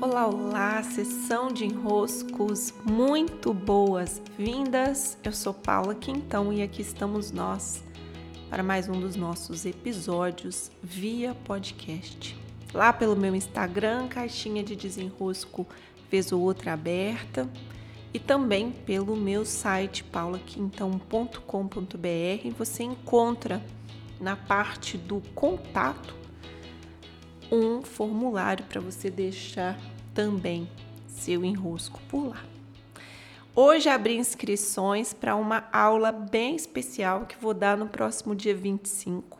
Olá, olá, sessão de enroscos, muito boas-vindas. Eu sou Paula Quintão e aqui estamos nós para mais um dos nossos episódios via podcast. Lá pelo meu Instagram, caixinha de desenrosco vez ou outra aberta, e também pelo meu site paulaquintão.com.br você encontra na parte do contato um formulário para você deixar também seu enrosco por lá. Hoje abri inscrições para uma aula bem especial que vou dar no próximo dia 25,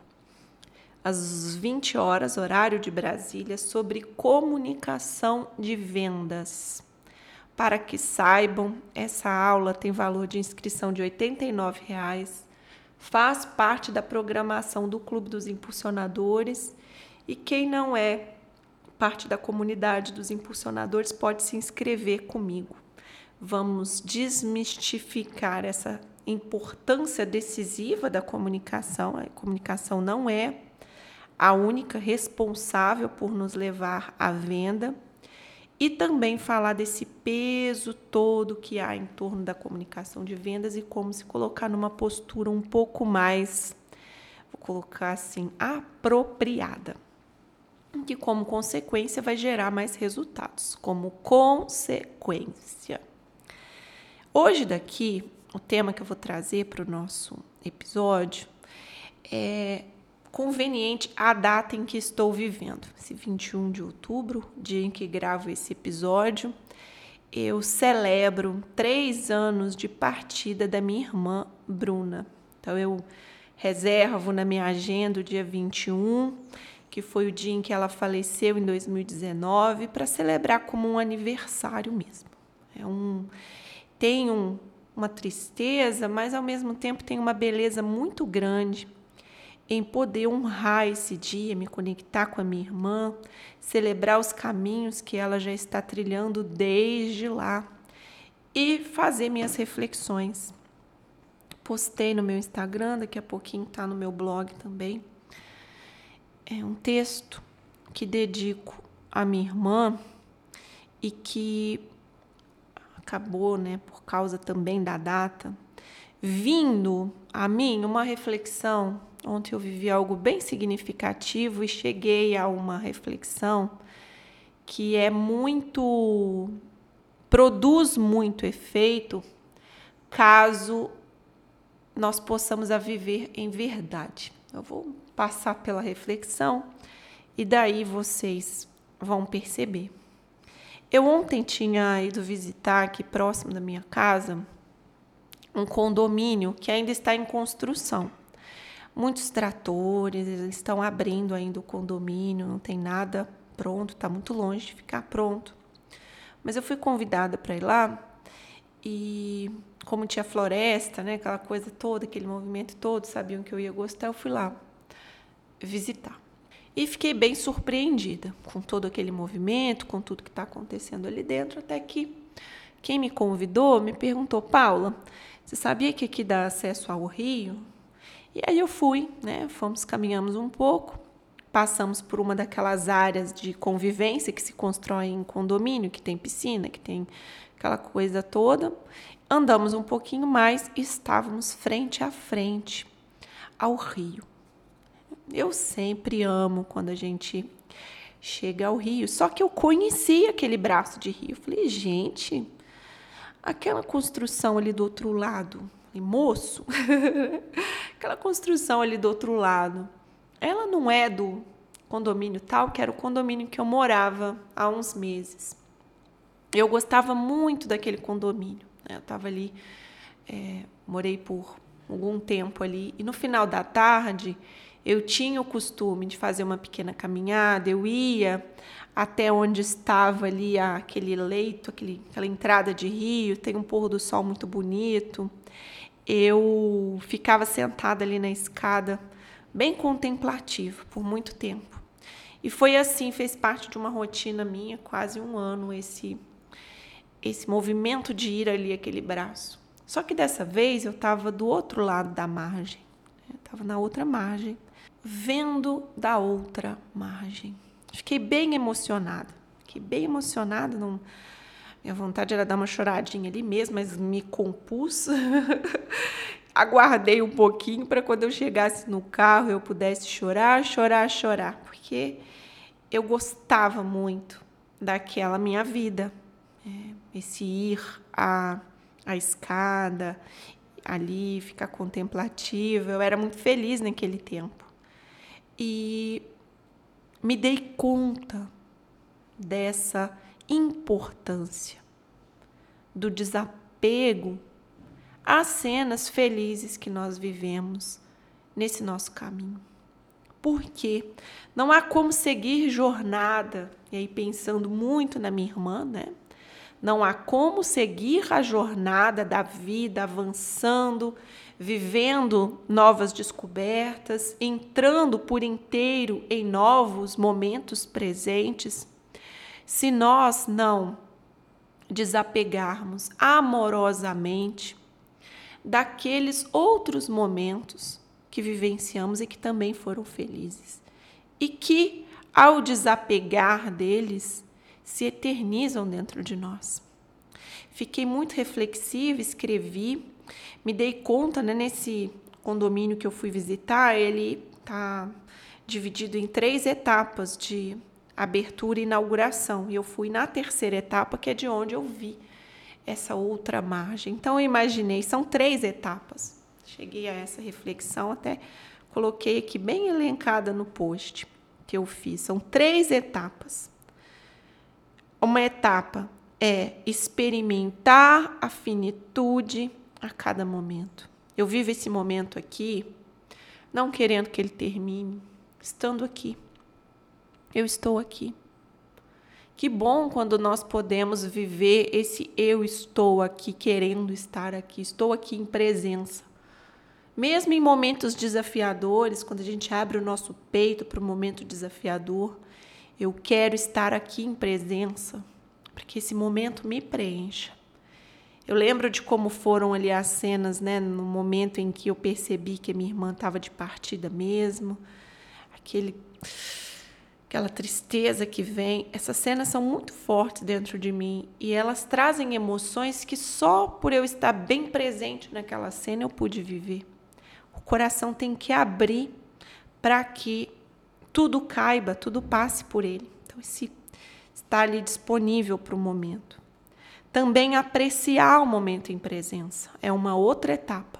às 20 horas, horário de Brasília, sobre comunicação de vendas. Para que saibam, essa aula tem valor de inscrição de R$ 89,00, faz parte da programação do Clube dos Impulsionadores e quem não é parte da comunidade dos impulsionadores pode se inscrever comigo. Vamos desmistificar essa importância decisiva da comunicação. A comunicação não é a única responsável por nos levar à venda e também falar desse peso todo que há em torno da comunicação de vendas e como se colocar numa postura um pouco mais, vou colocar assim, apropriada que, como consequência, vai gerar mais resultados. Como consequência. Hoje, daqui, o tema que eu vou trazer para o nosso episódio é conveniente a data em que estou vivendo. Esse 21 de outubro, dia em que gravo esse episódio, eu celebro três anos de partida da minha irmã Bruna. Então, eu reservo na minha agenda o dia 21 que foi o dia em que ela faleceu em 2019, para celebrar como um aniversário mesmo. É um tem um, uma tristeza, mas ao mesmo tempo tem uma beleza muito grande em poder honrar esse dia, me conectar com a minha irmã, celebrar os caminhos que ela já está trilhando desde lá e fazer minhas reflexões. Postei no meu Instagram, daqui a pouquinho está no meu blog também é um texto que dedico à minha irmã e que acabou, né, por causa também da data, vindo a mim uma reflexão. Ontem eu vivi algo bem significativo e cheguei a uma reflexão que é muito produz muito efeito caso nós possamos a viver em verdade. Eu vou passar pela reflexão e daí vocês vão perceber. Eu ontem tinha ido visitar aqui próximo da minha casa um condomínio que ainda está em construção. Muitos tratores, eles estão abrindo ainda o condomínio, não tem nada pronto, está muito longe de ficar pronto. Mas eu fui convidada para ir lá e como tinha floresta, né, aquela coisa toda, aquele movimento todo, sabiam que eu ia gostar, eu fui lá visitar. E fiquei bem surpreendida com todo aquele movimento, com tudo que está acontecendo ali dentro, até que quem me convidou me perguntou, Paula, você sabia que aqui dá acesso ao rio? E aí eu fui, né? Fomos, caminhamos um pouco, passamos por uma daquelas áreas de convivência que se constrói em condomínio, que tem piscina, que tem aquela coisa toda. Andamos um pouquinho mais e estávamos frente a frente ao rio. Eu sempre amo quando a gente chega ao rio. Só que eu conheci aquele braço de rio. falei, gente, aquela construção ali do outro lado, moço, aquela construção ali do outro lado, ela não é do condomínio tal, que era o condomínio que eu morava há uns meses. Eu gostava muito daquele condomínio. Né? Eu estava ali, é, morei por algum tempo ali, e no final da tarde eu tinha o costume de fazer uma pequena caminhada, eu ia até onde estava ali aquele leito, aquele, aquela entrada de rio, tem um pôr do sol muito bonito. Eu ficava sentada ali na escada, bem contemplativa, por muito tempo. E foi assim, fez parte de uma rotina minha, quase um ano, esse, esse movimento de ir ali aquele braço. Só que dessa vez eu estava do outro lado da margem, estava na outra margem vendo da outra margem. Fiquei bem emocionada, fiquei bem emocionada. Não... Minha vontade era dar uma choradinha ali mesmo, mas me compus. Aguardei um pouquinho para quando eu chegasse no carro eu pudesse chorar, chorar, chorar, porque eu gostava muito daquela minha vida. É, esse ir a, a escada, ali, ficar contemplativa. Eu era muito feliz naquele tempo. E me dei conta dessa importância do desapego às cenas felizes que nós vivemos nesse nosso caminho. Porque não há como seguir jornada, e aí pensando muito na minha irmã, né? Não há como seguir a jornada da vida avançando, vivendo novas descobertas, entrando por inteiro em novos momentos presentes, se nós não desapegarmos amorosamente daqueles outros momentos que vivenciamos e que também foram felizes. E que, ao desapegar deles, se eternizam dentro de nós. Fiquei muito reflexiva, escrevi, me dei conta né, nesse condomínio que eu fui visitar, ele está dividido em três etapas de abertura e inauguração. E eu fui na terceira etapa, que é de onde eu vi essa outra margem. Então eu imaginei, são três etapas. Cheguei a essa reflexão, até coloquei aqui bem elencada no post que eu fiz. São três etapas. Uma etapa é experimentar a finitude a cada momento. Eu vivo esse momento aqui, não querendo que ele termine, estando aqui. Eu estou aqui. Que bom quando nós podemos viver esse eu estou aqui, querendo estar aqui, estou aqui em presença. Mesmo em momentos desafiadores, quando a gente abre o nosso peito para o momento desafiador, eu quero estar aqui em presença, para que esse momento me preencha. Eu lembro de como foram ali as cenas, né, no momento em que eu percebi que a minha irmã estava de partida mesmo, aquele aquela tristeza que vem. Essas cenas são muito fortes dentro de mim e elas trazem emoções que só por eu estar bem presente naquela cena eu pude viver. O coração tem que abrir para que tudo caiba, tudo passe por ele. Então, esse ali disponível para o momento. Também apreciar o momento em presença é uma outra etapa.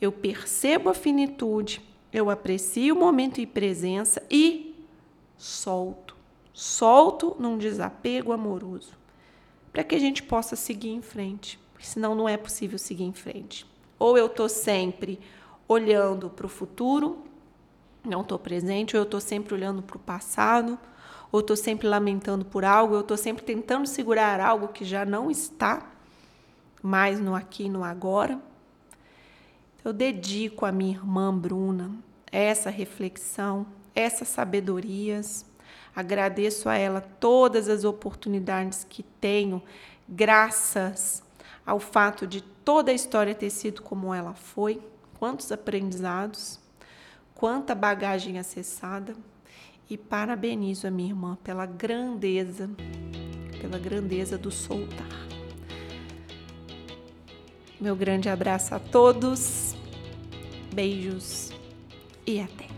Eu percebo a finitude, eu aprecio o momento em presença e solto. Solto num desapego amoroso, para que a gente possa seguir em frente, senão não é possível seguir em frente. Ou eu estou sempre olhando para o futuro, não estou presente, ou eu estou sempre olhando para o passado, ou estou sempre lamentando por algo, eu estou sempre tentando segurar algo que já não está mais no aqui e no agora. Eu dedico a minha irmã Bruna essa reflexão, essas sabedorias. Agradeço a ela todas as oportunidades que tenho, graças ao fato de toda a história ter sido como ela foi, quantos aprendizados, quanta bagagem acessada e parabenizo a minha irmã pela grandeza, pela grandeza do soltar. Meu grande abraço a todos, beijos e até!